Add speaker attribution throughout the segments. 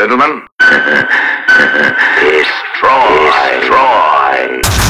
Speaker 1: gentlemen. Destroy. Destroy.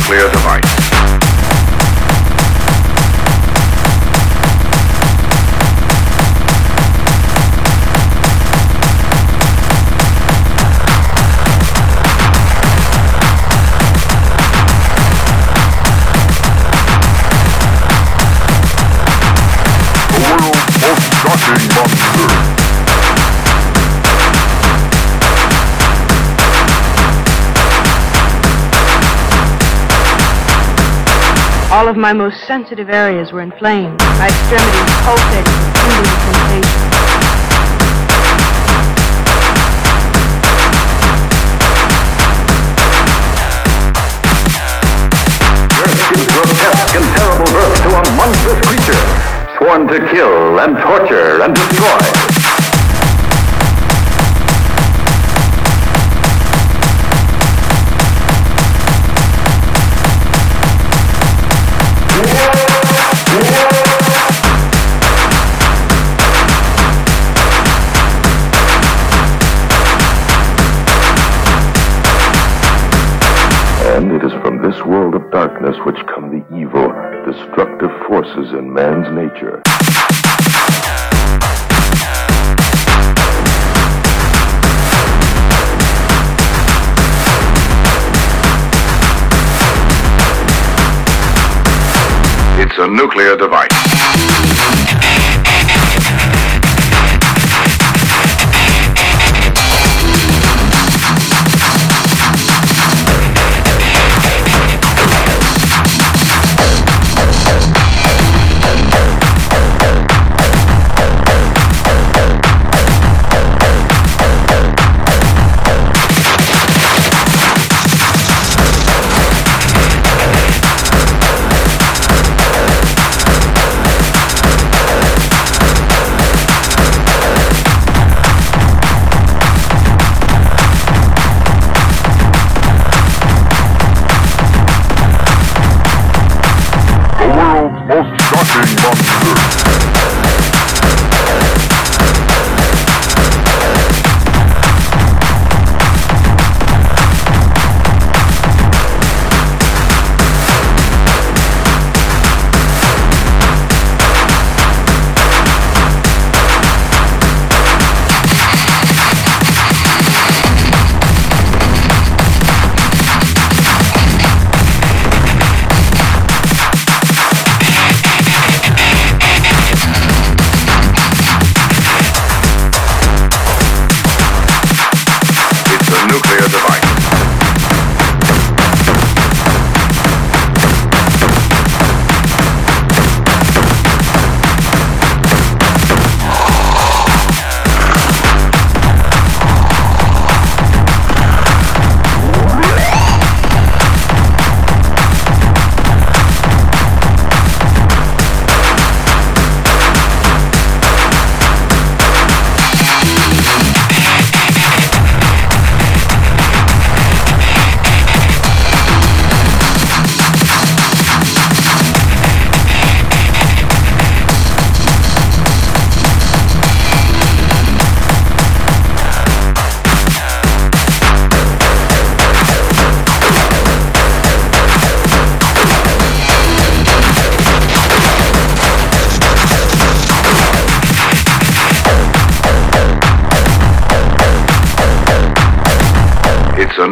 Speaker 1: Destroy. It's a
Speaker 2: All of my most sensitive areas were inflamed, my extremities pulsating with tingling sensation.
Speaker 3: Grotesque and terrible birth to a monstrous creature, sworn to kill and torture and destroy.
Speaker 1: World of darkness which come the evil, destructive forces in man's nature. It's a nuclear device.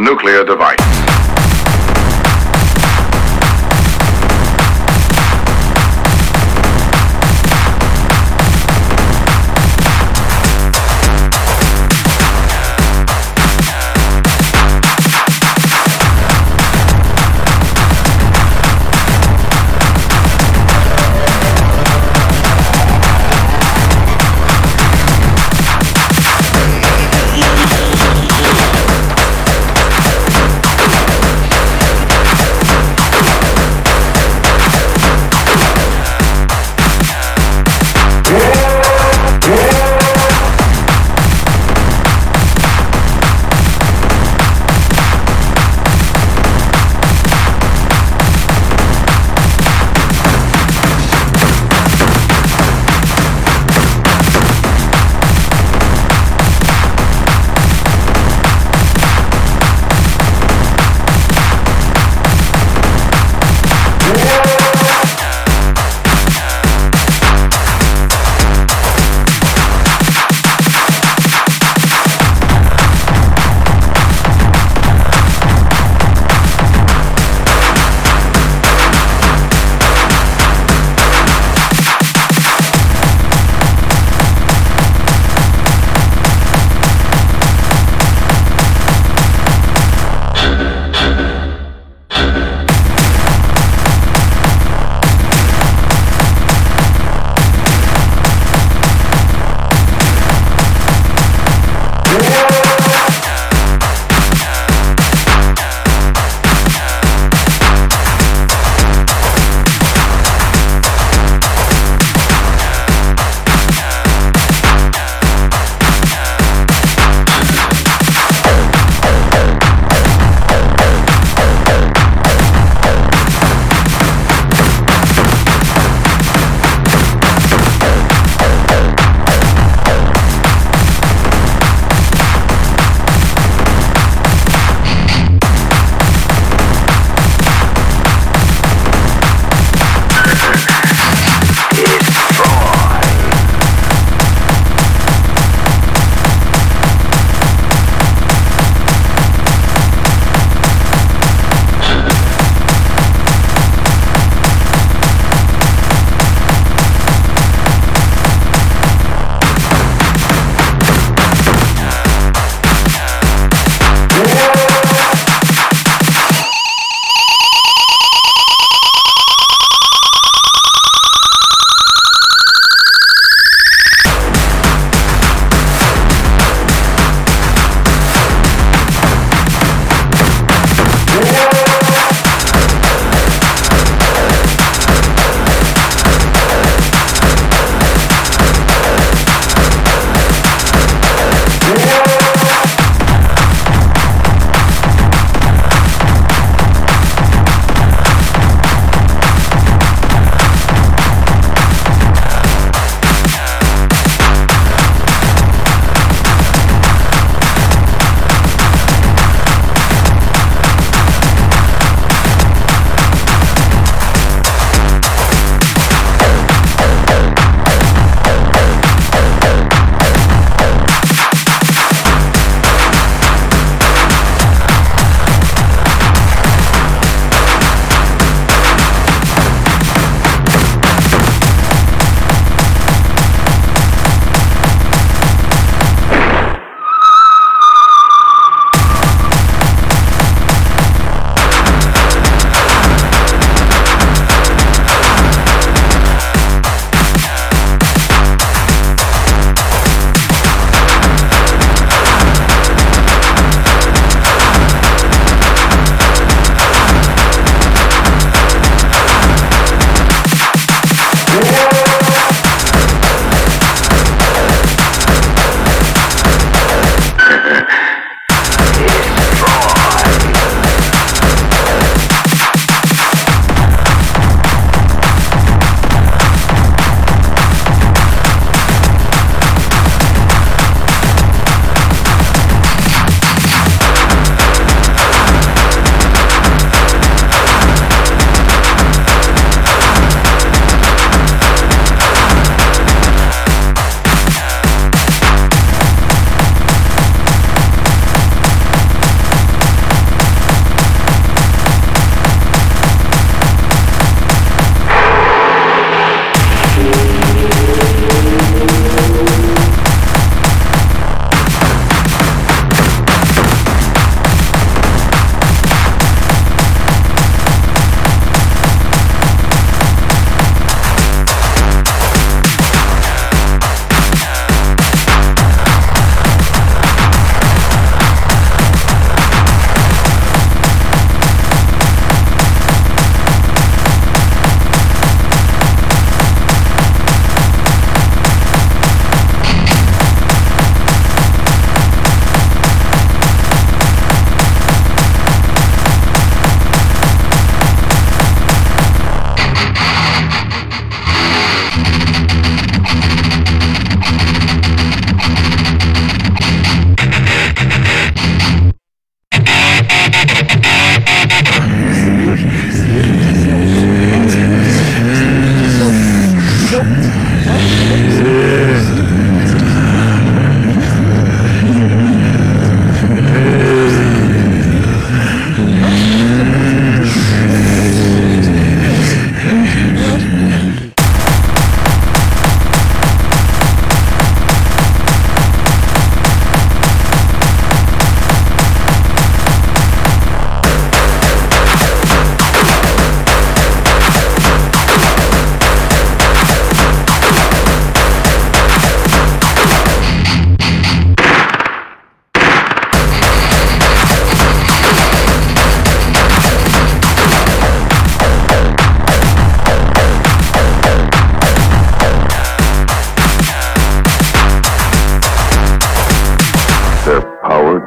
Speaker 4: Nuclear device.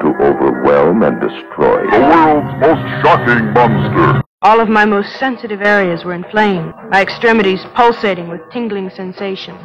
Speaker 1: To overwhelm and destroy.
Speaker 5: The world's most shocking monster.
Speaker 2: All of my most sensitive areas were inflamed, my extremities pulsating with tingling sensation.